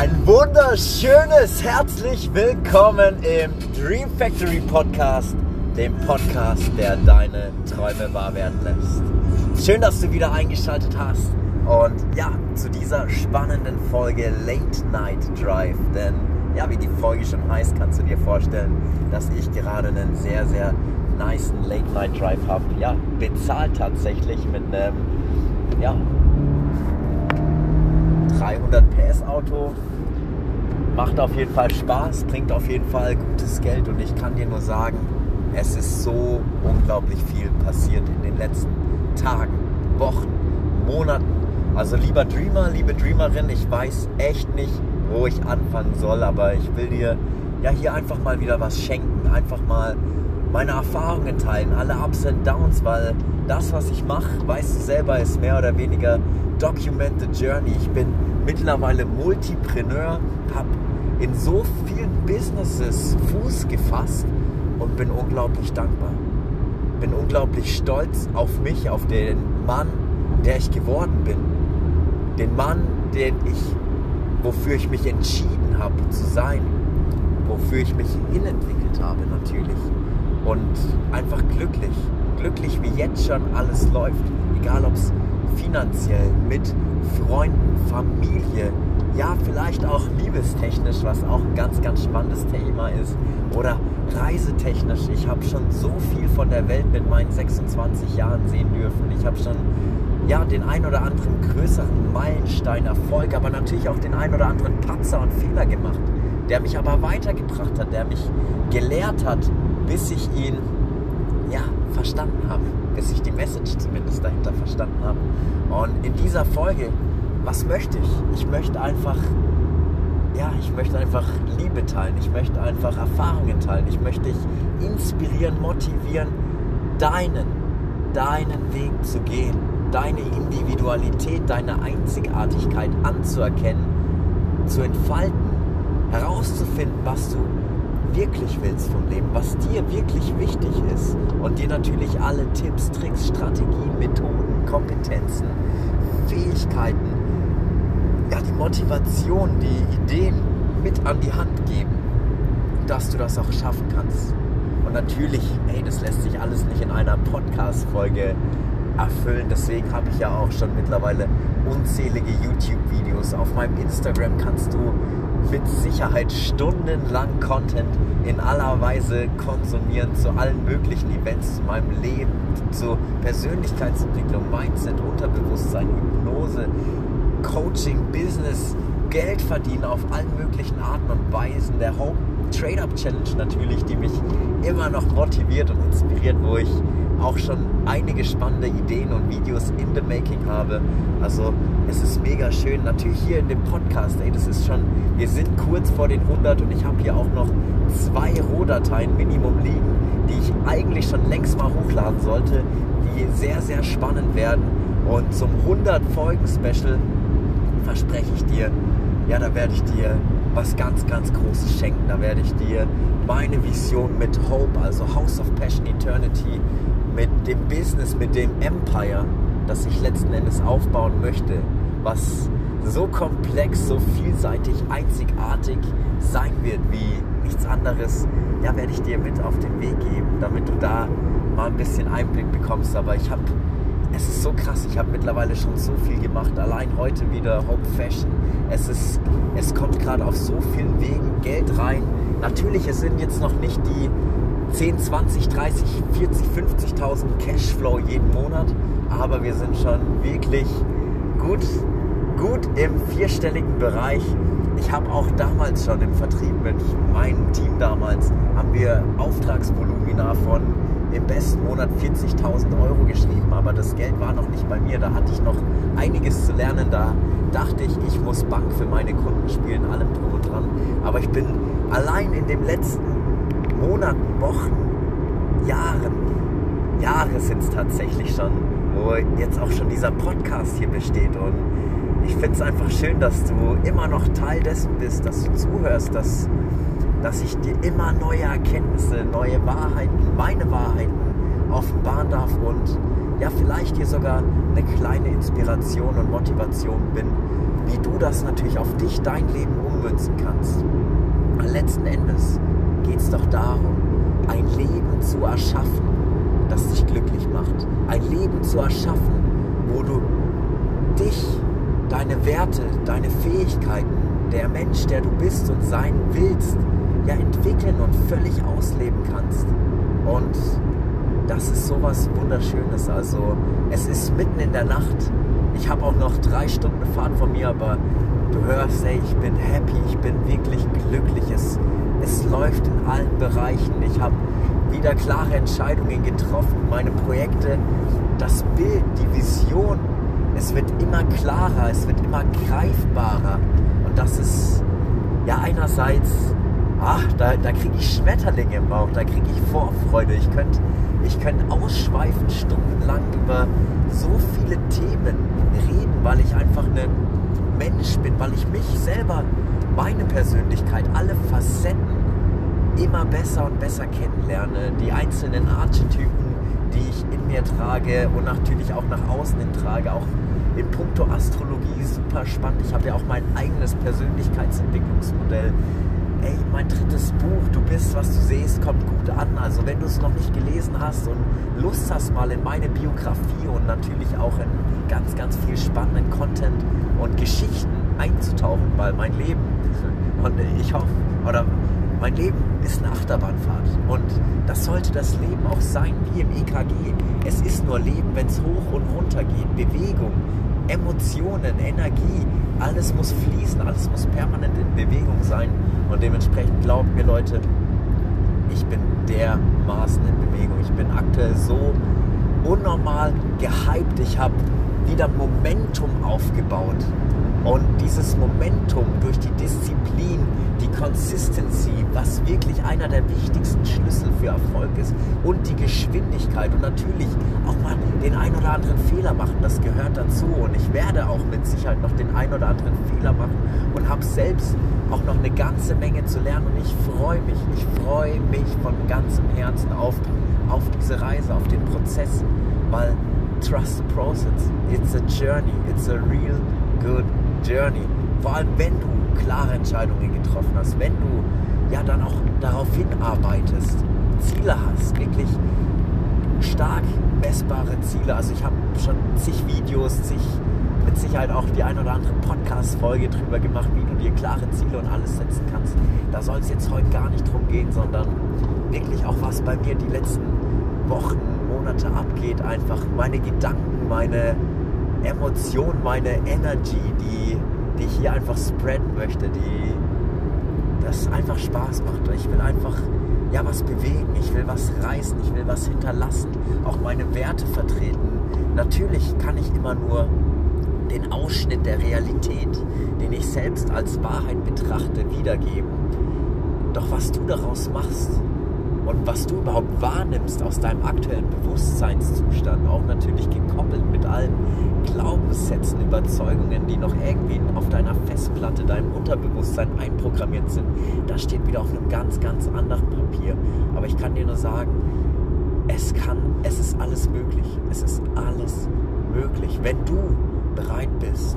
Ein wunderschönes herzlich willkommen im Dream Factory Podcast, dem Podcast, der deine Träume wahr werden lässt. Schön, dass du wieder eingeschaltet hast und ja, zu dieser spannenden Folge Late Night Drive, denn ja, wie die Folge schon heißt, kannst du dir vorstellen, dass ich gerade einen sehr, sehr nice Late Night Drive habe. Ja, bezahlt tatsächlich mit einem, ja, 300 PS Auto. Macht auf jeden Fall Spaß, bringt auf jeden Fall gutes Geld und ich kann dir nur sagen, es ist so unglaublich viel passiert in den letzten Tagen, Wochen, Monaten. Also lieber Dreamer, liebe Dreamerin, ich weiß echt nicht, wo ich anfangen soll, aber ich will dir ja hier einfach mal wieder was schenken, einfach mal meine Erfahrungen teilen, alle Ups und Downs, weil das, was ich mache, weißt du selber, ist mehr oder weniger Document the Journey. Ich bin mittlerweile Multipreneur, habe in so vielen Businesses Fuß gefasst und bin unglaublich dankbar. Bin unglaublich stolz auf mich, auf den Mann, der ich geworden bin. Den Mann, den ich, wofür ich mich entschieden habe zu sein. Wofür ich mich hinentwickelt habe natürlich. Und einfach glücklich. Glücklich, wie jetzt schon alles läuft. Egal ob es finanziell, mit Freunden, Familie, ja, vielleicht auch liebestechnisch, was auch ein ganz, ganz spannendes Thema ist, oder reisetechnisch. Ich habe schon so viel von der Welt mit meinen 26 Jahren sehen dürfen. Ich habe schon ja, den ein oder anderen größeren Meilenstein, Erfolg, aber natürlich auch den ein oder anderen Patzer und Fehler gemacht, der mich aber weitergebracht hat, der mich gelehrt hat, bis ich ihn ja, verstanden habe, bis ich die Message zumindest dahinter verstanden habe. Und in dieser Folge, was möchte ich? Ich möchte einfach, ja, ich möchte einfach Liebe teilen, ich möchte einfach Erfahrungen teilen, ich möchte dich inspirieren, motivieren, deinen, deinen Weg zu gehen, deine Individualität, deine Einzigartigkeit anzuerkennen, zu entfalten, herauszufinden, was du wirklich willst vom Leben, was dir wirklich wichtig ist und dir natürlich alle Tipps, Tricks, Strategien, Methoden, Kompetenzen, Fähigkeiten, Motivation, die Ideen mit an die Hand geben, dass du das auch schaffen kannst. Und natürlich, ey, das lässt sich alles nicht in einer Podcast-Folge erfüllen. Deswegen habe ich ja auch schon mittlerweile unzählige YouTube-Videos. Auf meinem Instagram kannst du mit Sicherheit stundenlang Content in aller Weise konsumieren zu allen möglichen Events, zu meinem Leben, zu Persönlichkeitsentwicklung, Mindset, Unterbewusstsein, Hypnose, Coaching, Business, Geld verdienen auf allen möglichen Arten und Weisen. Der Hope Trade Up Challenge natürlich, die mich immer noch motiviert und inspiriert, wo ich auch schon einige spannende Ideen und Videos in the making habe. Also es ist mega schön. Natürlich hier in dem Podcast, ey, das ist schon, wir sind kurz vor den 100 und ich habe hier auch noch zwei Rohdateien Minimum liegen, die ich eigentlich schon längst mal hochladen sollte, die sehr, sehr spannend werden. Und zum 100 Folgen Special verspreche ich dir, ja, da werde ich dir was ganz, ganz Großes schenken. Da werde ich dir meine Vision mit Hope, also House of Passion Eternity, mit dem Business, mit dem Empire, das ich letzten Endes aufbauen möchte, was so komplex, so vielseitig, einzigartig sein wird wie nichts anderes, ja, werde ich dir mit auf den Weg geben, damit du da mal ein bisschen Einblick bekommst. Aber ich habe, es ist so krass, ich habe mittlerweile schon so viel gemacht. Allein heute wieder Hope Fashion. Es ist, es kommt gerade auf so vielen Wegen Geld rein. Natürlich, es sind jetzt noch nicht die 10, 20, 30, 40, 50.000 Cashflow jeden Monat, aber wir sind schon wirklich gut, gut im vierstelligen Bereich. Ich habe auch damals schon im Vertrieb mit meinem Team damals, haben wir Auftragsvolumina von im besten Monat 40.000 Euro geschrieben, aber das Geld war noch nicht bei mir. Da hatte ich noch einiges zu lernen. Da dachte ich, ich muss Bank für meine Kunden spielen, allem drum und dran. Aber ich bin allein in dem letzten Monaten, Wochen, Jahren, Jahre sind es tatsächlich schon, wo jetzt auch schon dieser Podcast hier besteht. Und ich finde es einfach schön, dass du immer noch Teil dessen bist, dass du zuhörst, dass, dass ich dir immer neue Erkenntnisse, neue Wahrheiten, meine Wahrheiten offenbaren darf und ja, vielleicht dir sogar eine kleine Inspiration und Motivation bin, wie du das natürlich auf dich, dein Leben ummünzen kannst. Letzten Endes geht es doch darum, ein Leben zu erschaffen, das dich glücklich macht. Ein Leben zu erschaffen, wo du dich, deine Werte, deine Fähigkeiten, der Mensch, der du bist und sein willst, ja entwickeln und völlig ausleben kannst. Und das ist sowas Wunderschönes. Also es ist mitten in der Nacht. Ich habe auch noch drei Stunden Fahrt von mir, aber du hörst, ey, ich bin happy, ich bin wirklich glücklich. Es, es läuft in allen Bereichen. Ich habe wieder klare Entscheidungen getroffen. Meine Projekte, das Bild, die Vision, es wird immer klarer, es wird immer greifbarer. Und das ist ja einerseits, ach, da, da kriege ich Schmetterlinge im Bauch, da kriege ich Vorfreude. Ich könnte ich könnt ausschweifen stundenlang über so viele Themen reden, weil ich einfach ein Mensch bin, weil ich mich selber, meine Persönlichkeit, alle Facetten immer besser und besser kennenlerne, die einzelnen Archetypen, die ich in mir trage und natürlich auch nach außen hin trage, auch in puncto Astrologie super spannend. Ich habe ja auch mein eigenes Persönlichkeitsentwicklungsmodell. Ey, mein drittes Buch, du bist, was du siehst, kommt gut an. Also wenn du es noch nicht gelesen hast und Lust hast mal in meine Biografie und natürlich auch in ganz, ganz viel spannenden Content und Geschichten einzutauchen, weil mein Leben, und ich hoffe, oder mein Leben ist eine Achterbahnfahrt und das sollte das Leben auch sein, wie im EKG. Es ist nur Leben, wenn es hoch und runter geht. Bewegung, Emotionen, Energie, alles muss fließen, alles muss permanent in Bewegung sein. Und dementsprechend glaubt mir Leute, ich bin dermaßen in Bewegung. Ich bin aktuell so unnormal gehypt. Ich habe wieder Momentum aufgebaut. Und dieses Momentum durch die Disziplin, die Consistency, was wirklich einer der wichtigsten Schlüssel für Erfolg ist, und die Geschwindigkeit und natürlich auch mal den ein oder anderen Fehler machen, das gehört dazu. Und ich werde auch mit Sicherheit noch den ein oder anderen Fehler machen und habe selbst auch noch eine ganze Menge zu lernen. Und ich freue mich, ich freue mich von ganzem Herzen auf, auf diese Reise, auf den Prozess, weil trust the process. It's a journey. It's a real good Journey. Vor allem, wenn du klare Entscheidungen getroffen hast, wenn du ja dann auch darauf hinarbeitest, Ziele hast, wirklich stark messbare Ziele. Also ich habe schon zig Videos, zig, mit Sicherheit auch die ein oder andere Podcast-Folge drüber gemacht, wie du dir klare Ziele und alles setzen kannst. Da soll es jetzt heute gar nicht drum gehen, sondern wirklich auch was bei mir die letzten Wochen, Monate abgeht. Einfach meine Gedanken, meine Emotion, meine Energy, die, die ich hier einfach spreaden möchte, die das einfach Spaß macht. Ich will einfach ja was bewegen, ich will was reißen, ich will was hinterlassen, auch meine Werte vertreten. Natürlich kann ich immer nur den Ausschnitt der Realität, den ich selbst als Wahrheit betrachte, wiedergeben. Doch was du daraus machst, und was du überhaupt wahrnimmst aus deinem aktuellen Bewusstseinszustand, auch natürlich gekoppelt mit allen Glaubenssätzen, Überzeugungen, die noch irgendwie auf deiner Festplatte, deinem Unterbewusstsein einprogrammiert sind, das steht wieder auf einem ganz, ganz anderen Papier. Aber ich kann dir nur sagen, es kann, es ist alles möglich. Es ist alles möglich, wenn du bereit bist,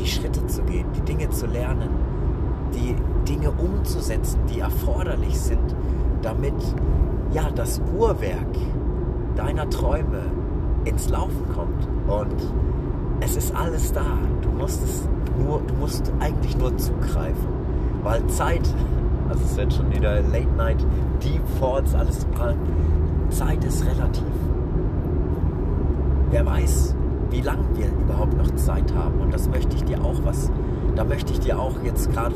die Schritte zu gehen, die Dinge zu lernen, die Dinge umzusetzen, die erforderlich sind, damit ja das Uhrwerk deiner Träume ins Laufen kommt. Und es ist alles da. Du musst es nur, du musst eigentlich nur zugreifen. Weil Zeit, also es wird schon wieder Late Night, Deep Thoughts, alles mal. Zeit ist relativ. Wer weiß, wie lange wir überhaupt noch Zeit haben. Und das möchte ich dir auch was, da möchte ich dir auch jetzt gerade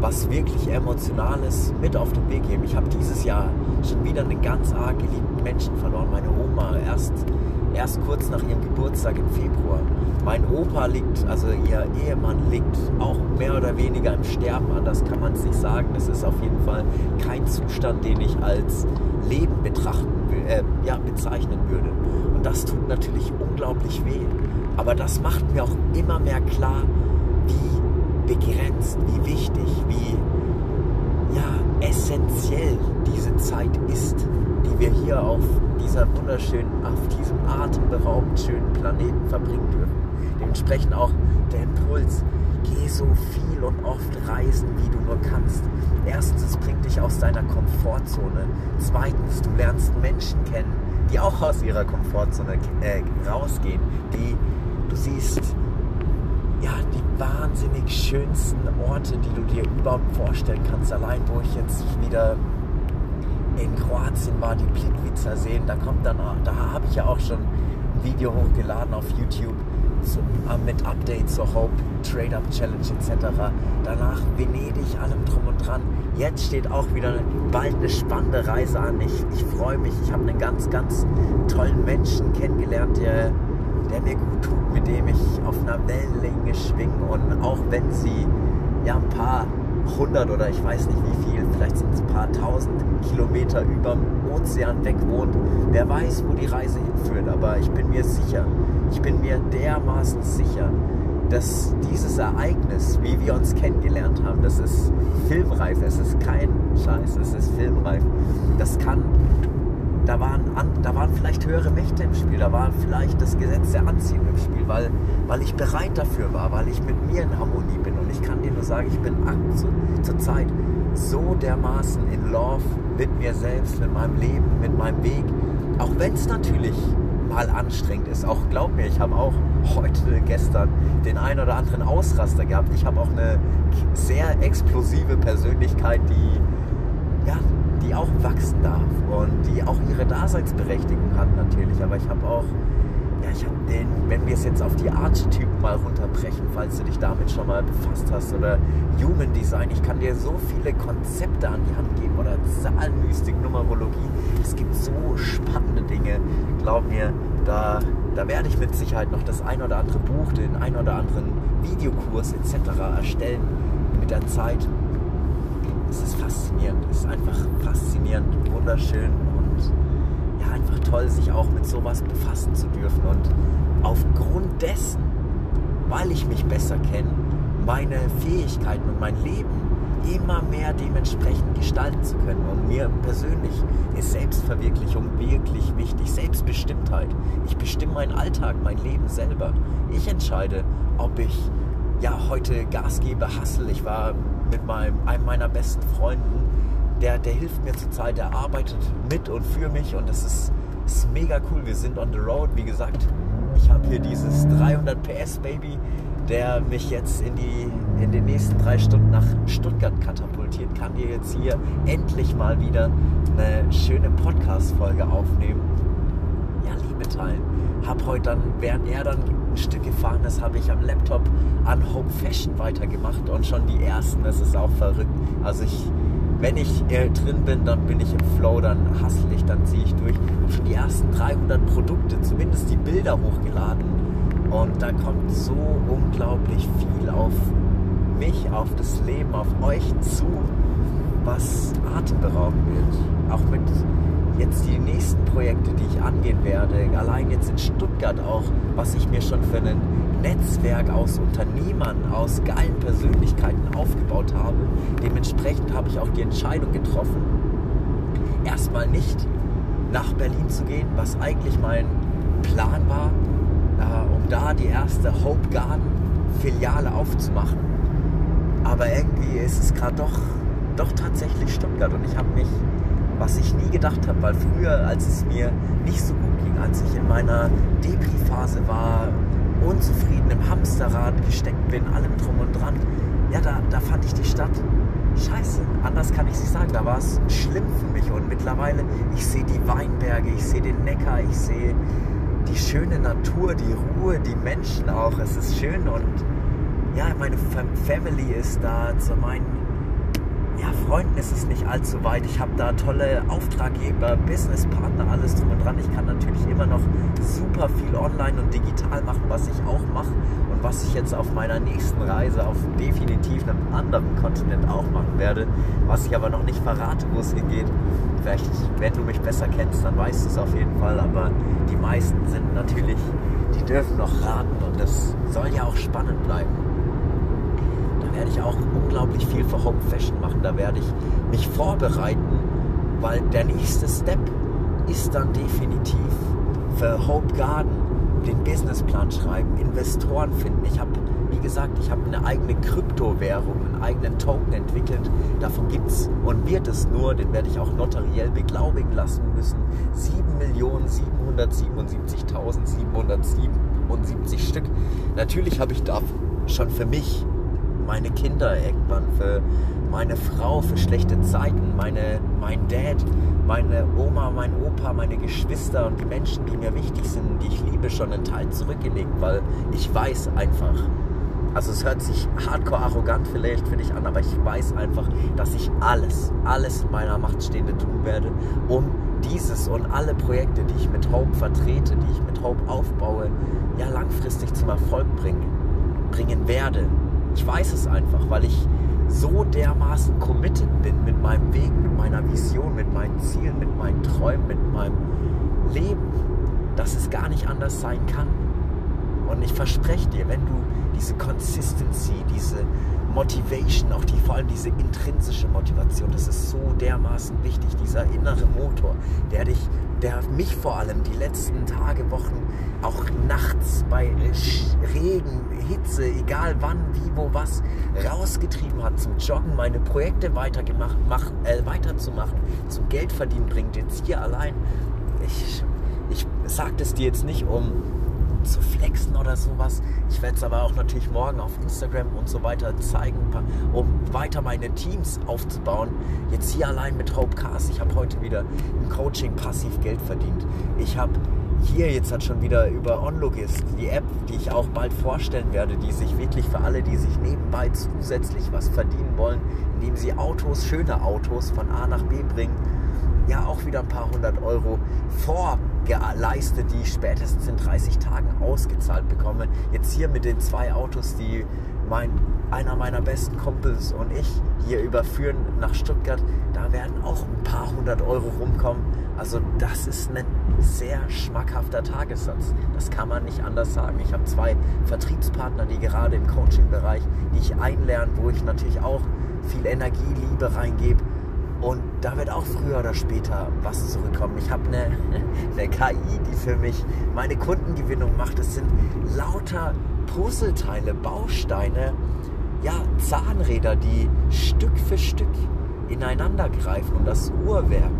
was wirklich Emotionales mit auf den Weg geben. Ich habe dieses Jahr schon wieder einen ganz arg geliebten Menschen verloren. Meine Oma, erst, erst kurz nach ihrem Geburtstag im Februar. Mein Opa liegt, also ihr Ehemann liegt auch mehr oder weniger im Sterben. Anders kann man es nicht sagen. Das ist auf jeden Fall kein Zustand, den ich als Leben betrachten, äh, ja, bezeichnen würde. Und das tut natürlich unglaublich weh. Aber das macht mir auch immer mehr klar, wie begrenzt, wie wichtig, wie ja, essentiell diese Zeit ist, die wir hier auf dieser wunderschönen, auf diesem atemberaubend schönen Planeten verbringen dürfen. Dementsprechend auch der Impuls, geh so viel und oft reisen, wie du nur kannst. Erstens, es bringt dich aus deiner Komfortzone. Zweitens, du lernst Menschen kennen, die auch aus ihrer Komfortzone äh, rausgehen. Die, du siehst ja, die wahnsinnig schönsten Orte, die du dir überhaupt vorstellen kannst. Allein, wo ich jetzt wieder in Kroatien war, die Plitvicer sehen, da kommt dann, da habe ich ja auch schon ein Video hochgeladen auf YouTube zum, äh, mit Updates zur Hope Trade Up Challenge etc. Danach Venedig, allem drum und dran. Jetzt steht auch wieder bald eine spannende Reise an. Ich, ich freue mich. Ich habe einen ganz, ganz tollen Menschen kennengelernt, der, der mir gut tut, mit dem ich auf einer Wellenlänge schwinge. Und auch wenn sie ja ein paar hundert oder ich weiß nicht wie viel, vielleicht sind es ein paar tausend Kilometer über dem Ozean weg wohnt. Wer weiß, wo die Reise hinführt, aber ich bin mir sicher, ich bin mir dermaßen sicher, dass dieses Ereignis, wie wir uns kennengelernt haben, das ist filmreif, es ist kein Scheiß, es ist filmreif. Das kann, da waren, da waren vielleicht höhere Mächte im Spiel, da war vielleicht das Gesetz der Anziehung im Spiel, weil, weil ich bereit dafür war, weil ich mit mir in Harmonie bin. Und ich kann dir nur sagen, ich bin zur Zeit so dermaßen in Love mit mir selbst, mit meinem Leben, mit meinem Weg. Auch wenn es natürlich mal anstrengend ist. Auch glaub mir, ich habe auch heute, gestern den einen oder anderen Ausraster gehabt. Ich habe auch eine sehr explosive Persönlichkeit, die, ja, die auch wachsen darf und die auch ihre Daseinsberechtigung hat natürlich. Aber ich habe auch, ja, ich habe den, wenn wir es jetzt auf die Archetypen mal runterbrechen, falls du dich damit schon mal befasst hast, oder Human Design, ich kann dir so viele Konzepte an die Hand geben oder Zahlenmystik, Numerologie. Es gibt so spannende Dinge, glaub mir, da, da werde ich mit Sicherheit noch das ein oder andere Buch, den ein oder anderen Videokurs etc. erstellen mit der Zeit. Faszinierend, ist einfach faszinierend, wunderschön und ja, einfach toll, sich auch mit sowas befassen zu dürfen. Und aufgrund dessen, weil ich mich besser kenne, meine Fähigkeiten und mein Leben immer mehr dementsprechend gestalten zu können. Und mir persönlich ist Selbstverwirklichung wirklich wichtig. Selbstbestimmtheit. Ich bestimme meinen Alltag, mein Leben selber. Ich entscheide, ob ich ja heute Gas gebe, hustle. Ich war mit meinem, einem meiner besten Freunden, der, der hilft mir zurzeit, der arbeitet mit und für mich und das ist, ist mega cool. Wir sind on the road, wie gesagt. Ich habe hier dieses 300 PS Baby der mich jetzt in, die, in den nächsten drei Stunden nach Stuttgart katapultiert, kann dir jetzt hier endlich mal wieder eine schöne Podcast-Folge aufnehmen. Ja, Liebe teilen. Hab heute dann, während er dann Stück gefahren ist, habe ich am Laptop an Hope Fashion weitergemacht und schon die ersten, das ist auch verrückt. Also ich, wenn ich äh, drin bin, dann bin ich im Flow, dann hustle ich, dann ziehe ich durch. Habe schon die ersten 300 Produkte, zumindest die Bilder hochgeladen und da kommt so unglaublich viel auf mich, auf das Leben, auf euch zu, was atemberaubend wird. Auch mit jetzt die nächsten Projekte, die ich angehen werde, allein jetzt in Stuttgart auch, was ich mir schon für ein Netzwerk aus Unternehmern, aus geilen Persönlichkeiten aufgebaut habe. Dementsprechend habe ich auch die Entscheidung getroffen, erstmal nicht nach Berlin zu gehen, was eigentlich mein Plan war, äh, um da die erste Hope Garden Filiale aufzumachen. Aber irgendwie ist es gerade doch, doch tatsächlich Stuttgart und ich habe mich, was ich nie gedacht habe, weil früher, als es mir nicht so gut ging, als ich in meiner Depri-Phase war, unzufrieden im Hamsterrad gesteckt bin, allem drum und dran, ja, da, da fand ich die Stadt scheiße. Anders kann ich es nicht sagen. Da war es schlimm für mich. Und mittlerweile, ich sehe die Weinberge, ich sehe den Neckar, ich sehe die schöne Natur, die Ruhe, die Menschen auch. Es ist schön und ja, meine Family ist da zu meinen ja, Freunden ist es nicht allzu weit. Ich habe da tolle Auftraggeber, Businesspartner, alles drum und dran. Ich kann natürlich immer noch super viel online und digital machen, was ich auch mache und was ich jetzt auf meiner nächsten Reise auf definitiv einem anderen Kontinent auch machen werde, was ich aber noch nicht verrate, wo es hingeht. Vielleicht, wenn du mich besser kennst, dann weißt du es auf jeden Fall, aber die meisten sind natürlich, die dürfen noch raten und das soll ja auch spannend bleiben werde ich auch unglaublich viel für Hope Fashion machen. Da werde ich mich vorbereiten, weil der nächste Step ist dann definitiv für Hope Garden den Businessplan schreiben, Investoren finden. Ich habe, wie gesagt, ich habe eine eigene Kryptowährung, einen eigenen Token entwickelt. Davon gibt es und wird es nur, den werde ich auch notariell beglaubigen lassen müssen, 7.777.777 Stück. Natürlich habe ich da schon für mich, meine Kinder irgendwann, für meine Frau, für schlechte Zeiten, meine, mein Dad, meine Oma, mein Opa, meine Geschwister und die Menschen, die mir wichtig sind, die ich liebe, schon einen Teil zurückgelegt, weil ich weiß einfach, also es hört sich hardcore arrogant vielleicht für dich an, aber ich weiß einfach, dass ich alles, alles in meiner Macht Stehende tun werde, um dieses und alle Projekte, die ich mit Hope vertrete, die ich mit Hope aufbaue, ja langfristig zum Erfolg bringen, bringen werde. Ich weiß es einfach, weil ich so dermaßen committed bin mit meinem Weg, mit meiner Vision, mit meinen Zielen, mit meinen Träumen, mit meinem Leben, dass es gar nicht anders sein kann. Und ich verspreche dir, wenn du diese Consistency, diese Motivation, auch die, vor allem diese intrinsische Motivation, das ist so dermaßen wichtig, dieser innere Motor, der dich, der mich vor allem die letzten Tage, Wochen, auch nachts bei Regen, Hitze, egal wann, wie, wo, was, rausgetrieben hat zum Joggen, meine Projekte weitergemacht, machen, äh, weiterzumachen, zum Geldverdienen bringt jetzt hier allein. Ich, ich sage das dir jetzt nicht, um zu flexen oder sowas. Ich werde es aber auch natürlich morgen auf Instagram und so weiter zeigen, um weiter meine Teams aufzubauen. Jetzt hier allein mit Hope Cars. Ich habe heute wieder im Coaching passiv Geld verdient. Ich habe hier jetzt hat schon wieder über OnLogist, die App, die ich auch bald vorstellen werde, die sich wirklich für alle, die sich nebenbei zusätzlich was verdienen wollen, indem sie Autos, schöne Autos von A nach B bringen, ja auch wieder ein paar hundert Euro vorgeleistet, die ich spätestens in 30 Tagen ausgezahlt bekomme. Jetzt hier mit den zwei Autos, die mein, einer meiner besten Kumpels und ich hier überführen nach Stuttgart, da werden auch ein paar hundert Euro rumkommen. Also das ist ein sehr schmackhafter Tagessatz. Das kann man nicht anders sagen. Ich habe zwei Vertriebspartner, die gerade im Coaching-Bereich, die ich einlerne, wo ich natürlich auch viel Energie, Liebe reingebe und da wird auch früher oder später was zurückkommen. Ich habe eine, eine KI, die für mich meine Kundengewinnung macht. Es sind lauter Puzzleteile, Bausteine, ja, Zahnräder, die Stück für Stück ineinander greifen und das Uhrwerk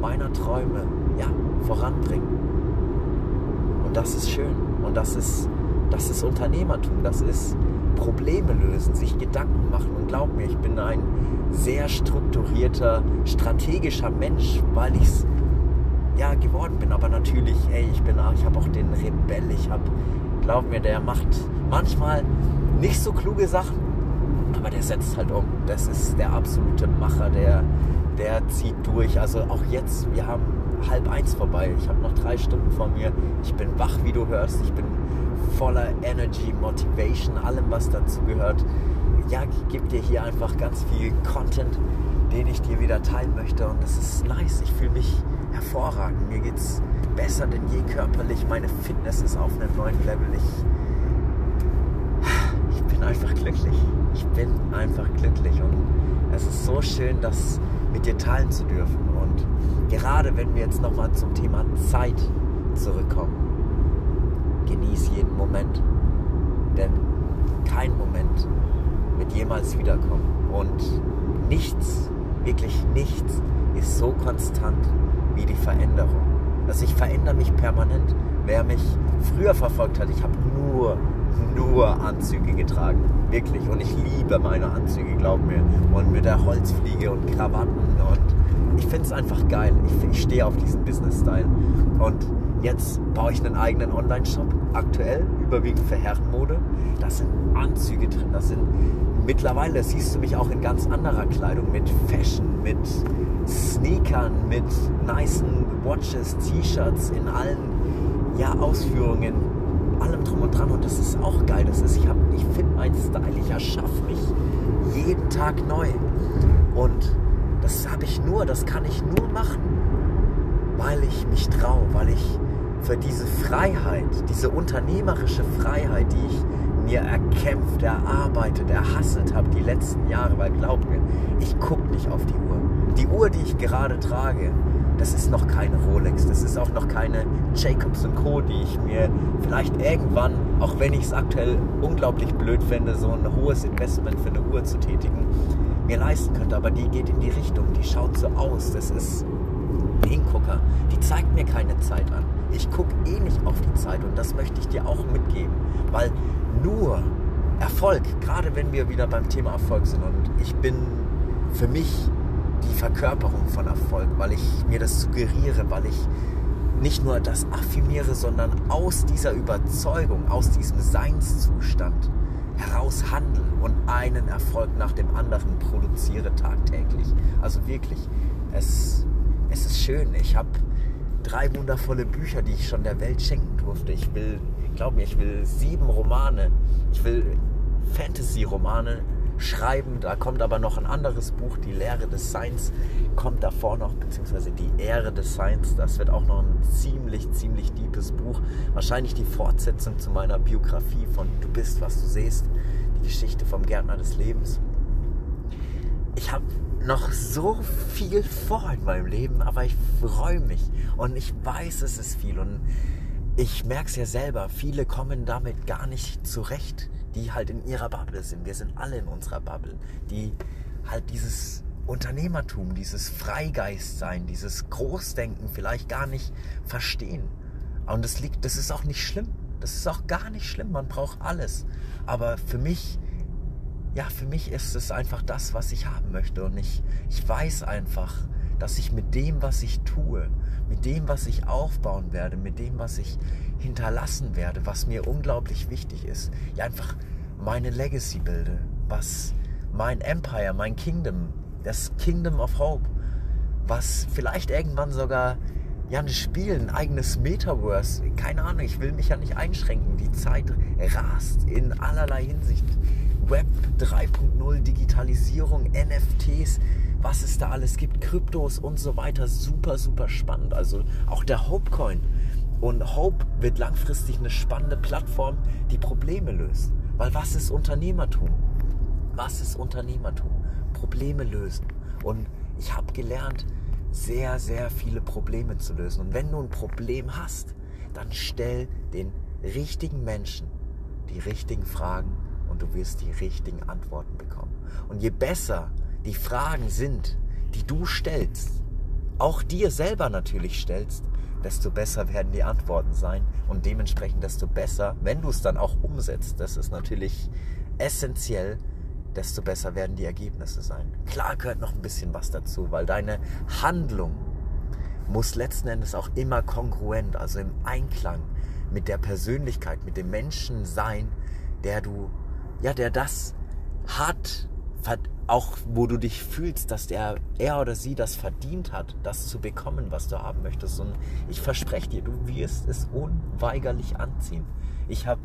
meiner Träume ja, voranbringen. Und das ist schön. Und das ist, das ist Unternehmertum. Das ist Probleme lösen, sich Gedanken machen. Und glaub mir, ich bin ein sehr strukturierter, strategischer Mensch, weil ich es ja geworden bin. Aber natürlich, ey, ich bin, ich habe auch den Rebell. Ich habe, glaub mir, der macht manchmal nicht so kluge Sachen, aber der setzt halt um. Das ist der absolute Macher, der, der zieht durch. Also auch jetzt, wir haben halb eins vorbei. Ich habe noch drei Stunden vor mir. Ich bin wach, wie du hörst. Ich bin voller Energy, Motivation, allem, was dazu gehört. Ja, ich gebe dir hier einfach ganz viel Content, den ich dir wieder teilen möchte. Und das ist nice. Ich fühle mich hervorragend. Mir geht es besser denn je körperlich. Meine Fitness ist auf einem neuen Level. Ich, ich bin einfach glücklich. Ich bin einfach glücklich. Und es ist so schön, das mit dir teilen zu dürfen. Und gerade wenn wir jetzt nochmal zum Thema Zeit zurückkommen genieß jeden Moment, denn kein Moment wird jemals wiederkommen. Und nichts, wirklich nichts ist so konstant wie die Veränderung. Also ich verändere mich permanent. Wer mich früher verfolgt hat, ich habe nur, nur Anzüge getragen. Wirklich. Und ich liebe meine Anzüge, glaub mir. Und mit der Holzfliege und Krawatten. Und ich finde es einfach geil. Ich, ich stehe auf diesen Business-Style. Und Jetzt baue ich einen eigenen Online-Shop, aktuell überwiegend für Herrenmode. Da sind Anzüge drin, da sind mittlerweile siehst du mich auch in ganz anderer Kleidung mit Fashion, mit Sneakern, mit nicen Watches, T-Shirts in allen ja, Ausführungen, allem drum und dran und das ist auch geil. Das ist, ich, ich finde meinen Style, ich erschaffe mich jeden Tag neu und das habe ich nur, das kann ich nur machen, weil ich mich traue, weil ich für diese Freiheit, diese unternehmerische Freiheit, die ich mir erkämpft, erarbeitet, erhasselt habe die letzten Jahre, weil glaub mir, ich gucke nicht auf die Uhr. Die Uhr, die ich gerade trage, das ist noch keine Rolex, das ist auch noch keine Jacobs Co., die ich mir vielleicht irgendwann auch wenn ich es aktuell unglaublich blöd fände, so ein hohes Investment für eine Uhr zu tätigen, mir leisten könnte. Aber die geht in die Richtung, die schaut so aus. Das ist ein Hingucker. Die zeigt mir keine Zeit an. Ich gucke eh nicht auf die Zeit und das möchte ich dir auch mitgeben. Weil nur Erfolg, gerade wenn wir wieder beim Thema Erfolg sind und ich bin für mich die Verkörperung von Erfolg, weil ich mir das suggeriere, weil ich nicht nur das affirmiere, sondern aus dieser Überzeugung, aus diesem Seinszustand heraus handle und einen Erfolg nach dem anderen produziere tagtäglich. Also wirklich, es, es ist schön. Ich habe drei wundervolle Bücher, die ich schon der Welt schenken durfte. Ich will, glaub mir, ich will sieben Romane. Ich will Fantasy-Romane schreiben. Da kommt aber noch ein anderes Buch, Die Lehre des Seins, kommt davor noch, beziehungsweise Die Ehre des Seins. Das wird auch noch ein ziemlich, ziemlich deepes Buch. Wahrscheinlich die Fortsetzung zu meiner Biografie von Du bist, was du siehst. Die Geschichte vom Gärtner des Lebens. Ich habe noch so viel vor in meinem Leben, aber ich freue mich und ich weiß, es ist viel und ich merke es ja selber, viele kommen damit gar nicht zurecht die halt in ihrer Bubble sind. Wir sind alle in unserer Bubble, die halt dieses Unternehmertum, dieses Freigeistsein, dieses Großdenken vielleicht gar nicht verstehen. Und das liegt, das ist auch nicht schlimm. Das ist auch gar nicht schlimm. Man braucht alles. Aber für mich, ja, für mich ist es einfach das, was ich haben möchte. Und ich, ich weiß einfach, dass ich mit dem, was ich tue, mit dem, was ich aufbauen werde, mit dem, was ich hinterlassen werde, was mir unglaublich wichtig ist, ja einfach meine Legacy bilde, was mein Empire, mein Kingdom, das Kingdom of Hope, was vielleicht irgendwann sogar ja ein Spiel, ein eigenes Metaverse, keine Ahnung, ich will mich ja nicht einschränken. Die Zeit rast in allerlei Hinsicht. Web 3.0, Digitalisierung, NFTs, was es da alles gibt, Kryptos und so weiter, super, super spannend. Also auch der Hopecoin. Und Hope wird langfristig eine spannende Plattform, die Probleme löst. Weil was ist Unternehmertum? Was ist Unternehmertum? Probleme lösen. Und ich habe gelernt, sehr, sehr viele Probleme zu lösen. Und wenn du ein Problem hast, dann stell den richtigen Menschen die richtigen Fragen und du wirst die richtigen Antworten bekommen. Und je besser die Fragen sind, die du stellst, auch dir selber natürlich stellst, desto besser werden die Antworten sein und dementsprechend desto besser, wenn du es dann auch umsetzt, das ist natürlich essentiell, desto besser werden die Ergebnisse sein. Klar gehört noch ein bisschen was dazu, weil deine Handlung muss letzten Endes auch immer kongruent, also im Einklang mit der Persönlichkeit, mit dem Menschen sein, der du, ja, der das hat, auch wo du dich fühlst, dass der, er oder sie das verdient hat, das zu bekommen, was du haben möchtest. Und ich verspreche dir, du wirst es unweigerlich anziehen. Ich habe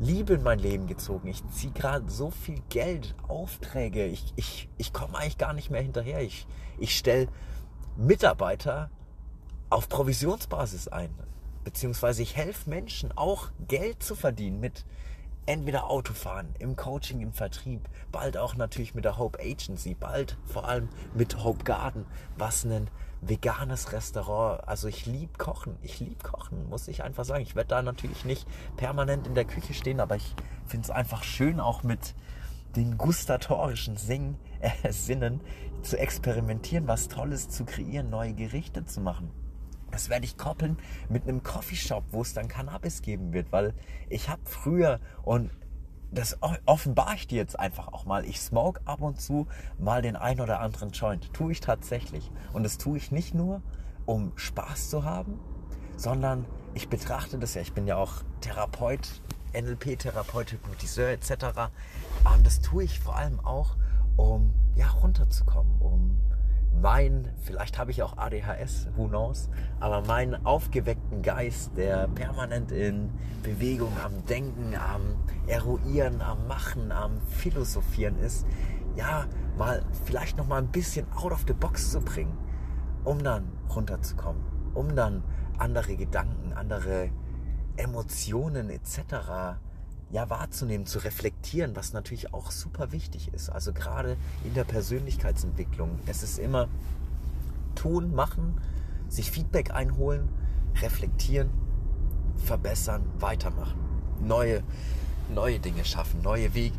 Liebe in mein Leben gezogen. Ich ziehe gerade so viel Geld, Aufträge. Ich, ich, ich komme eigentlich gar nicht mehr hinterher. Ich, ich stelle Mitarbeiter auf Provisionsbasis ein. Beziehungsweise ich helfe Menschen auch Geld zu verdienen mit entweder Autofahren, im Coaching, im Vertrieb, bald auch natürlich mit der Hope Agency, bald vor allem mit Hope Garden, was ein veganes Restaurant. Also ich liebe Kochen, ich liebe Kochen, muss ich einfach sagen. Ich werde da natürlich nicht permanent in der Küche stehen, aber ich finde es einfach schön, auch mit den gustatorischen Sing äh, Sinnen zu experimentieren, was Tolles zu kreieren, neue Gerichte zu machen. Das werde ich koppeln mit einem Coffeeshop, wo es dann Cannabis geben wird, weil ich habe früher und das offenbare ich dir jetzt einfach auch mal. Ich smoke ab und zu mal den ein oder anderen Joint. Tue ich tatsächlich. Und das tue ich nicht nur, um Spaß zu haben, sondern ich betrachte das ja. Ich bin ja auch Therapeut, NLP-Therapeut, Hypnotiseur etc. Und das tue ich vor allem auch, um ja runterzukommen, um mein, vielleicht habe ich auch ADHS, who knows, aber meinen aufgeweckten Geist, der permanent in Bewegung, am Denken, am Eruieren, am Machen, am Philosophieren ist, ja, mal vielleicht noch mal ein bisschen out of the box zu bringen, um dann runterzukommen, um dann andere Gedanken, andere Emotionen etc ja, wahrzunehmen, zu reflektieren, was natürlich auch super wichtig ist. Also gerade in der Persönlichkeitsentwicklung. Es ist immer tun, machen, sich Feedback einholen, reflektieren, verbessern, weitermachen. neue, neue Dinge schaffen, neue Wege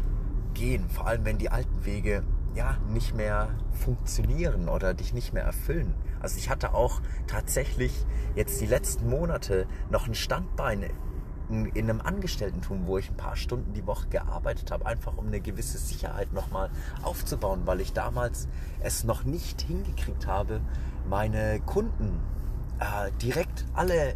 gehen. Vor allem, wenn die alten Wege ja nicht mehr funktionieren oder dich nicht mehr erfüllen. Also ich hatte auch tatsächlich jetzt die letzten Monate noch ein Standbein in, einem Angestelltentum, wo ich ein paar Stunden die Woche gearbeitet habe, einfach um eine gewisse Sicherheit nochmal aufzubauen, weil ich damals es noch nicht hingekriegt habe, meine Kunden äh, direkt alle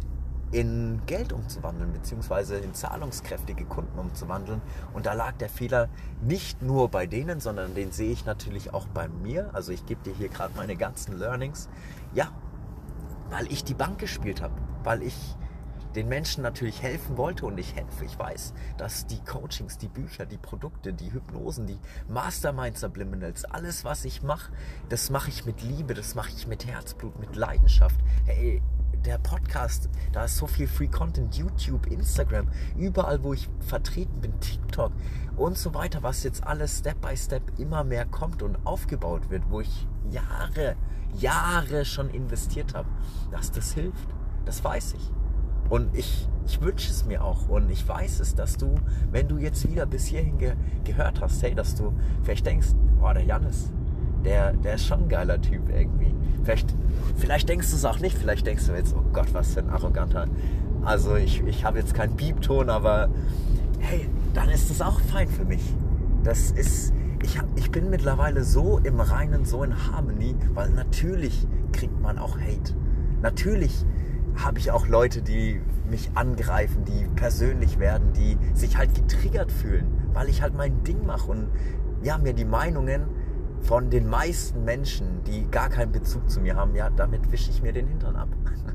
in Geld umzuwandeln, beziehungsweise in zahlungskräftige Kunden umzuwandeln. Und da lag der Fehler nicht nur bei denen, sondern den sehe ich natürlich auch bei mir. Also ich gebe dir hier gerade meine ganzen Learnings. Ja, weil ich die Bank gespielt habe, weil ich den Menschen natürlich helfen wollte und ich helfe. Ich weiß, dass die Coachings, die Bücher, die Produkte, die Hypnosen, die Mastermind Subliminals, alles was ich mache, das mache ich mit Liebe, das mache ich mit Herzblut, mit Leidenschaft. Hey, der Podcast, da ist so viel Free Content, YouTube, Instagram, überall, wo ich vertreten bin, TikTok und so weiter, was jetzt alles Step by Step immer mehr kommt und aufgebaut wird, wo ich Jahre, Jahre schon investiert habe, dass das hilft. Das weiß ich. Und ich, ich wünsche es mir auch. Und ich weiß es, dass du, wenn du jetzt wieder bis hierhin ge gehört hast, hey, dass du vielleicht denkst, boah, der Janis, der, der ist schon ein geiler Typ irgendwie. Vielleicht, vielleicht denkst du es auch nicht. Vielleicht denkst du jetzt, oh Gott, was für ein arroganter. Also ich, ich habe jetzt keinen Piepton, aber hey, dann ist es auch fein für mich. Das ist, ich, hab, ich bin mittlerweile so im Reinen, so in Harmony, weil natürlich kriegt man auch Hate. Natürlich habe ich auch Leute, die mich angreifen, die persönlich werden, die sich halt getriggert fühlen, weil ich halt mein Ding mache und ja, mir die Meinungen von den meisten Menschen, die gar keinen Bezug zu mir haben, ja, damit wische ich mir den Hintern ab.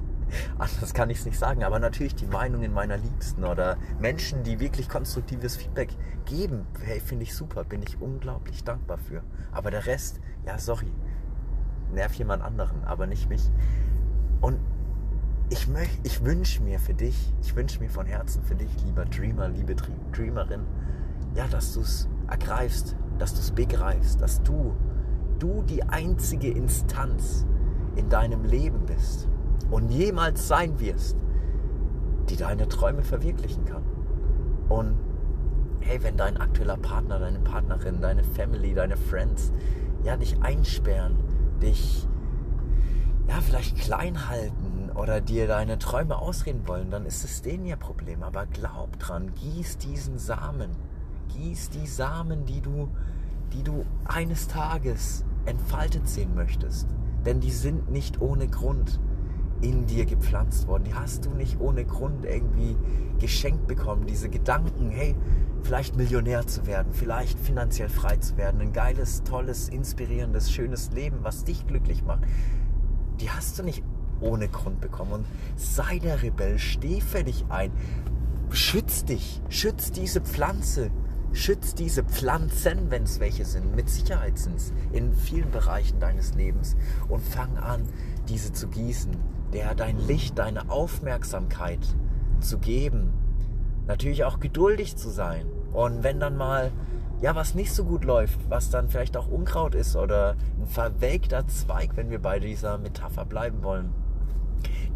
Anders kann ich es nicht sagen, aber natürlich die Meinungen meiner Liebsten oder Menschen, die wirklich konstruktives Feedback geben, hey, finde ich super, bin ich unglaublich dankbar für. Aber der Rest, ja, sorry, nerv jemand anderen, aber nicht mich. Und ich, ich wünsche mir für dich, ich wünsche mir von Herzen für dich, lieber Dreamer, liebe Dreamerin, ja, dass du es ergreifst, dass du es begreifst, dass du, du die einzige Instanz in deinem Leben bist und jemals sein wirst, die deine Träume verwirklichen kann. Und hey, wenn dein aktueller Partner, deine Partnerin, deine Family, deine Friends, ja, dich einsperren, dich ja, vielleicht klein halten oder dir deine Träume ausreden wollen, dann ist es denen ihr Problem. Aber glaub dran, gieß diesen Samen. Gieß die Samen, die du, die du eines Tages entfaltet sehen möchtest. Denn die sind nicht ohne Grund in dir gepflanzt worden. Die hast du nicht ohne Grund irgendwie geschenkt bekommen. Diese Gedanken, hey, vielleicht Millionär zu werden, vielleicht finanziell frei zu werden, ein geiles, tolles, inspirierendes, schönes Leben, was dich glücklich macht die hast du nicht ohne Grund bekommen. Und sei der Rebell, steh für dich ein. Schütz dich, schütz diese Pflanze, schütz diese Pflanzen, wenn es welche sind. Mit Sicherheit sind es in vielen Bereichen deines Lebens. Und fang an, diese zu gießen, der dein Licht, deine Aufmerksamkeit zu geben. Natürlich auch geduldig zu sein. Und wenn dann mal ja, was nicht so gut läuft, was dann vielleicht auch Unkraut ist oder ein verwelkter Zweig, wenn wir bei dieser Metapher bleiben wollen,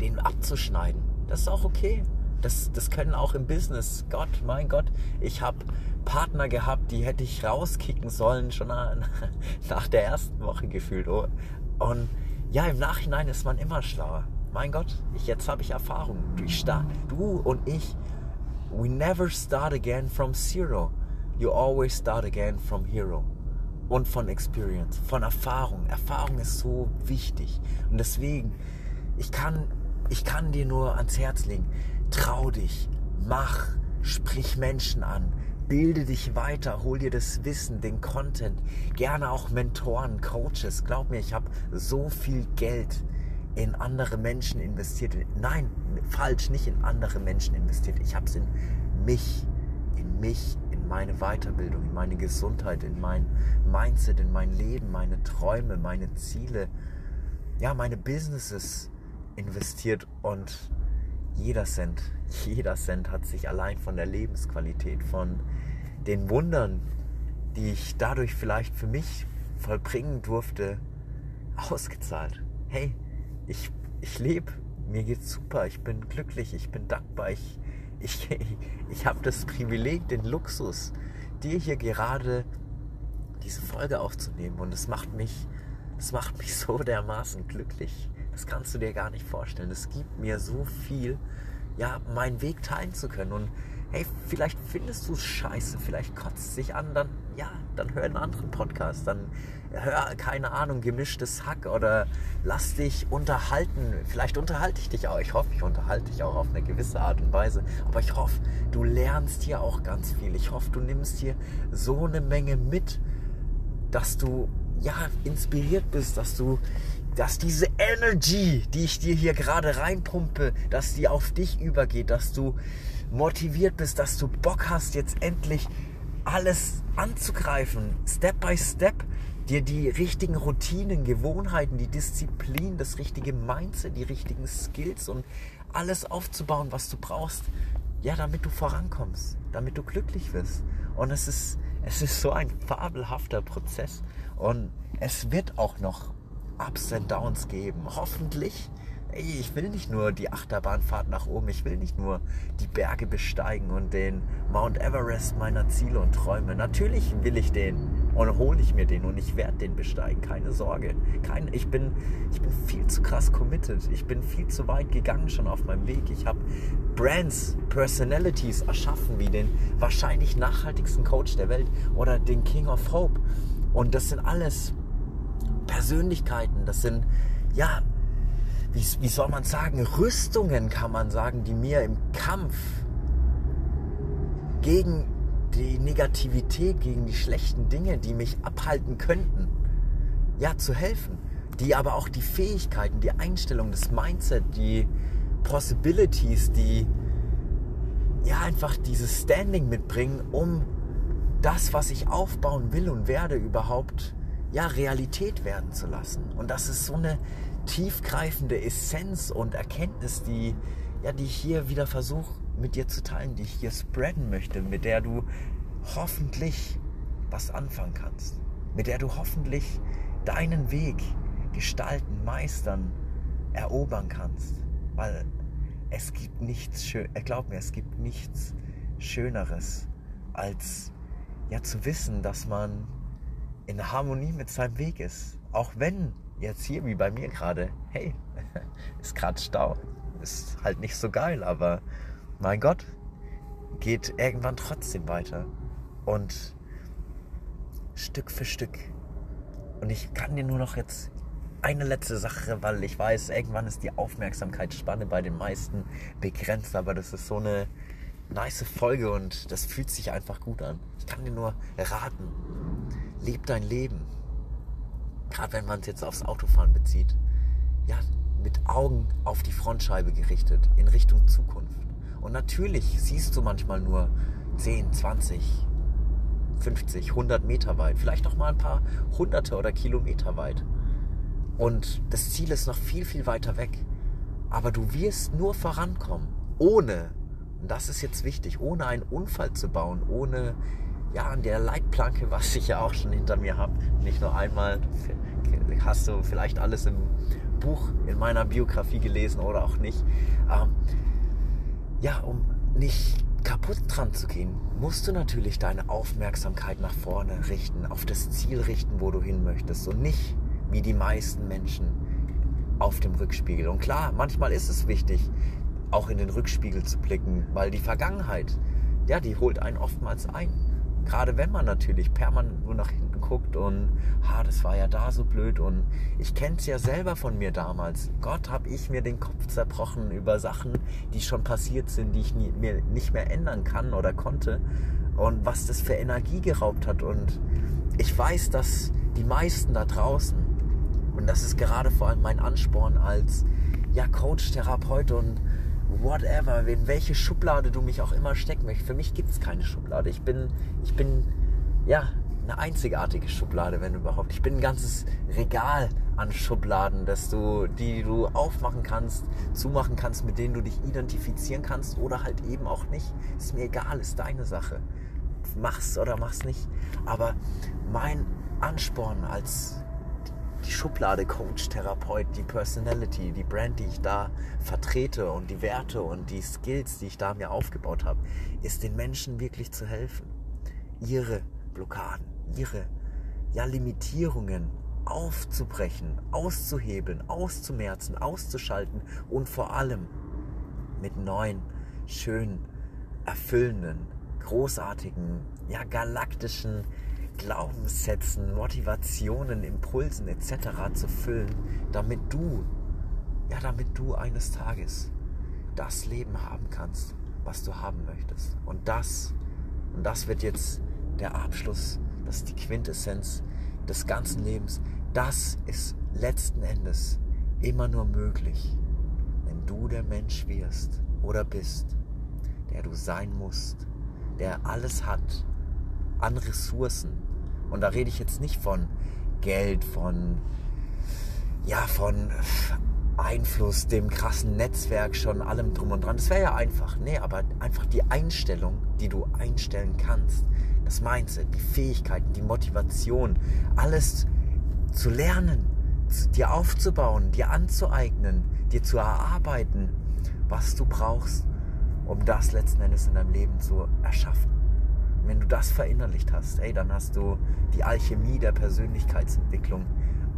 den abzuschneiden. Das ist auch okay. Das, das können auch im Business. Gott, mein Gott, ich habe Partner gehabt, die hätte ich rauskicken sollen, schon nach der ersten Woche gefühlt. Oh. Und ja, im Nachhinein ist man immer schlauer. Mein Gott, ich, jetzt habe ich Erfahrung. Du, ich du und ich, we never start again from zero you always start again from hero. Und von Experience, von Erfahrung. Erfahrung ist so wichtig. Und deswegen, ich kann, ich kann dir nur ans Herz legen, trau dich, mach, sprich Menschen an, bilde dich weiter, hol dir das Wissen, den Content, gerne auch Mentoren, Coaches. Glaub mir, ich habe so viel Geld in andere Menschen investiert. Nein, falsch, nicht in andere Menschen investiert. Ich habe es in mich, in mich meine Weiterbildung, in meine Gesundheit, in mein Mindset, in mein Leben, meine Träume, meine Ziele, ja, meine Businesses investiert und jeder Cent, jeder Cent hat sich allein von der Lebensqualität, von den Wundern, die ich dadurch vielleicht für mich vollbringen durfte, ausgezahlt. Hey, ich, ich lebe, mir geht's super, ich bin glücklich, ich bin dankbar, ich, ich, ich, habe das Privileg, den Luxus, dir hier gerade diese Folge aufzunehmen. Und es macht mich, es macht mich so dermaßen glücklich. Das kannst du dir gar nicht vorstellen. Es gibt mir so viel, ja, meinen Weg teilen zu können. Und hey, vielleicht findest du es scheiße, vielleicht kotzt es sich an, dann ja, dann hör einen anderen Podcast, dann hör, keine Ahnung, gemischtes Hack oder lass dich unterhalten. Vielleicht unterhalte ich dich auch. Ich hoffe, ich unterhalte dich auch auf eine gewisse Art und Weise. Aber ich hoffe, du lernst hier auch ganz viel. Ich hoffe, du nimmst hier so eine Menge mit, dass du ja inspiriert bist, dass du dass diese Energy, die ich dir hier gerade reinpumpe, dass die auf dich übergeht, dass du motiviert bist, dass du Bock hast, jetzt endlich alles anzugreifen, Step by Step, dir die richtigen Routinen, Gewohnheiten, die Disziplin, das richtige Mindset, die richtigen Skills und alles aufzubauen, was du brauchst, ja, damit du vorankommst, damit du glücklich wirst. Und es ist, es ist so ein fabelhafter Prozess. Und es wird auch noch Ups and Downs geben. Hoffentlich ey, ich will nicht nur die Achterbahnfahrt nach oben, ich will nicht nur die Berge besteigen und den Mount Everest meiner Ziele und Träume. Natürlich will ich den und hole ich mir den und ich werde den besteigen, keine Sorge. Kein, ich, bin, ich bin viel zu krass committed, ich bin viel zu weit gegangen schon auf meinem Weg. Ich habe Brands, Personalities erschaffen wie den wahrscheinlich nachhaltigsten Coach der Welt oder den King of Hope. Und das sind alles Persönlichkeiten, das sind ja wie, wie soll man sagen, Rüstungen kann man sagen, die mir im Kampf gegen die Negativität, gegen die schlechten Dinge, die mich abhalten könnten, ja, zu helfen. Die aber auch die Fähigkeiten, die Einstellung, das Mindset, die Possibilities, die ja einfach dieses Standing mitbringen, um das, was ich aufbauen will und werde, überhaupt ja Realität werden zu lassen. Und das ist so eine tiefgreifende Essenz und Erkenntnis, die, ja, die ich hier wieder versuche mit dir zu teilen, die ich hier spreaden möchte, mit der du hoffentlich was anfangen kannst, mit der du hoffentlich deinen Weg gestalten, meistern, erobern kannst, weil es gibt nichts schön, äh, glaub mir, es gibt nichts Schöneres als ja zu wissen, dass man in Harmonie mit seinem Weg ist, auch wenn jetzt hier wie bei mir gerade, hey, ist gerade Stau. Ist halt nicht so geil, aber mein Gott, geht irgendwann trotzdem weiter. Und Stück für Stück. Und ich kann dir nur noch jetzt eine letzte Sache, weil ich weiß, irgendwann ist die Aufmerksamkeitsspanne bei den meisten begrenzt, aber das ist so eine nice Folge und das fühlt sich einfach gut an. Ich kann dir nur raten, leb dein Leben gerade wenn man es jetzt aufs Autofahren bezieht, ja, mit Augen auf die Frontscheibe gerichtet, in Richtung Zukunft. Und natürlich siehst du manchmal nur 10, 20, 50, 100 Meter weit, vielleicht auch mal ein paar Hunderte oder Kilometer weit. Und das Ziel ist noch viel, viel weiter weg. Aber du wirst nur vorankommen, ohne, und das ist jetzt wichtig, ohne einen Unfall zu bauen, ohne ja, an der Leitplanke, was ich ja auch schon hinter mir habe, nicht nur einmal, hast du vielleicht alles im Buch in meiner Biografie gelesen oder auch nicht. Ähm, ja, um nicht kaputt dran zu gehen, musst du natürlich deine Aufmerksamkeit nach vorne richten, auf das Ziel richten, wo du hin möchtest und nicht wie die meisten Menschen auf dem Rückspiegel. Und klar, manchmal ist es wichtig, auch in den Rückspiegel zu blicken, weil die Vergangenheit, ja, die holt einen oftmals ein. Gerade wenn man natürlich permanent nur nach hinten guckt und, ha, das war ja da so blöd und ich kenne es ja selber von mir damals. Gott, habe ich mir den Kopf zerbrochen über Sachen, die schon passiert sind, die ich nie, mir nicht mehr ändern kann oder konnte und was das für Energie geraubt hat und ich weiß, dass die meisten da draußen und das ist gerade vor allem mein Ansporn als ja Coach, Therapeut und whatever, in welche Schublade du mich auch immer stecken möchtest. Für mich gibt es keine Schublade. Ich bin, ich bin, ja, eine einzigartige Schublade, wenn überhaupt. Ich bin ein ganzes Regal an Schubladen, dass du, die du aufmachen kannst, zumachen kannst, mit denen du dich identifizieren kannst oder halt eben auch nicht. Ist mir egal, ist deine Sache. Mach's oder mach's nicht. Aber mein Ansporn als die Schublade Coach, Therapeut, die Personality, die Brand, die ich da vertrete und die Werte und die Skills, die ich da mir aufgebaut habe, ist den Menschen wirklich zu helfen. Ihre Blockaden, ihre ja, Limitierungen aufzubrechen, auszuhebeln, auszumerzen, auszuschalten und vor allem mit neuen, schönen, erfüllenden, großartigen, ja galaktischen Glaubenssätzen, Motivationen, Impulsen etc. zu füllen, damit du, ja, damit du eines Tages das Leben haben kannst, was du haben möchtest. Und das, und das wird jetzt der Abschluss, das ist die Quintessenz des ganzen Lebens. Das ist letzten Endes immer nur möglich, wenn du der Mensch wirst oder bist, der du sein musst, der alles hat an Ressourcen. Und da rede ich jetzt nicht von Geld, von ja, von Einfluss, dem krassen Netzwerk, schon allem drum und dran. Das wäre ja einfach. Nee, aber einfach die Einstellung, die du einstellen kannst. Das Mindset, die Fähigkeiten, die Motivation, alles zu lernen, dir aufzubauen, dir anzueignen, dir zu erarbeiten, was du brauchst, um das letzten Endes in deinem Leben zu erschaffen. Wenn du das verinnerlicht hast, ey, dann hast du die Alchemie der Persönlichkeitsentwicklung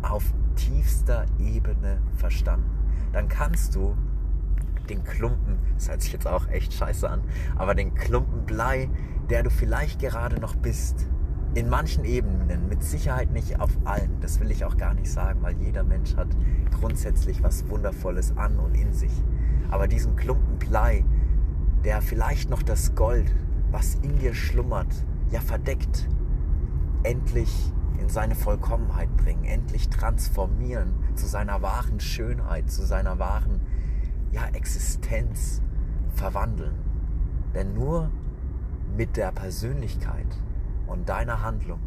auf tiefster Ebene verstanden. Dann kannst du den Klumpen, das hört sich jetzt auch echt scheiße an, aber den Klumpen Blei, der du vielleicht gerade noch bist, in manchen Ebenen, mit Sicherheit nicht auf allen, das will ich auch gar nicht sagen, weil jeder Mensch hat grundsätzlich was Wundervolles an und in sich. Aber diesen Klumpen Blei, der vielleicht noch das Gold, was in dir schlummert, ja verdeckt, endlich in seine Vollkommenheit bringen, endlich transformieren zu seiner wahren Schönheit, zu seiner wahren ja, Existenz verwandeln. Denn nur mit der Persönlichkeit und deiner Handlung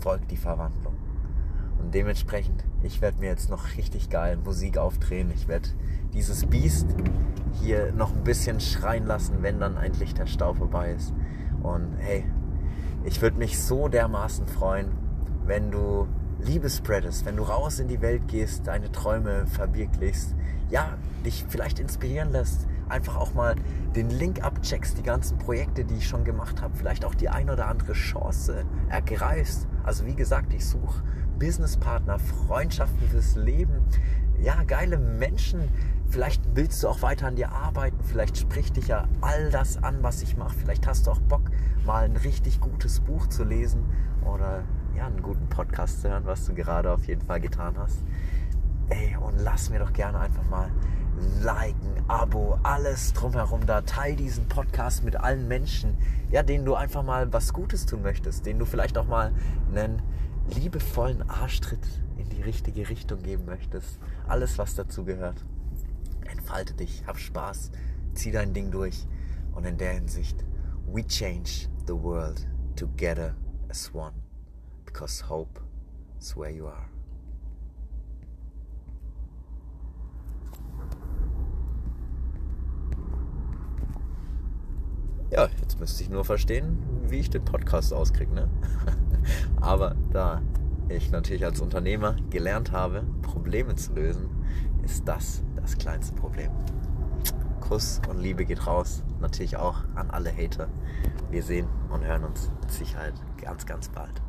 folgt die Verwandlung. Und dementsprechend, ich werde mir jetzt noch richtig geil Musik aufdrehen. Ich werde dieses Biest hier noch ein bisschen schreien lassen, wenn dann endlich der Stau vorbei ist. Und hey, ich würde mich so dermaßen freuen, wenn du Liebe spreadest, wenn du raus in die Welt gehst, deine Träume verbirglichst, ja, dich vielleicht inspirieren lässt, einfach auch mal den Link abcheckst, die ganzen Projekte, die ich schon gemacht habe, vielleicht auch die ein oder andere Chance ergreifst. Also wie gesagt, ich suche Businesspartner, Freundschaften fürs Leben, ja, geile Menschen. Vielleicht willst du auch weiter an dir arbeiten, vielleicht spricht dich ja all das an, was ich mache. Vielleicht hast du auch Bock, mal ein richtig gutes Buch zu lesen oder ja, einen guten Podcast zu hören, was du gerade auf jeden Fall getan hast. Ey, und lass mir doch gerne einfach mal liken, Abo, alles drumherum da. Teil diesen Podcast mit allen Menschen, ja, denen du einfach mal was Gutes tun möchtest, denen du vielleicht auch mal einen liebevollen Arschtritt in die richtige Richtung geben möchtest. Alles, was dazu gehört. Entfalte dich, hab Spaß, zieh dein Ding durch. Und in der Hinsicht, we change the world together as one. Because hope is where you are. Ja, jetzt müsste ich nur verstehen, wie ich den Podcast auskriege. Ne? Aber da ich natürlich als Unternehmer gelernt habe, Probleme zu lösen, ist das das kleinste Problem. Kuss und Liebe geht raus. Natürlich auch an alle Hater. Wir sehen und hören uns mit Sicherheit ganz, ganz bald.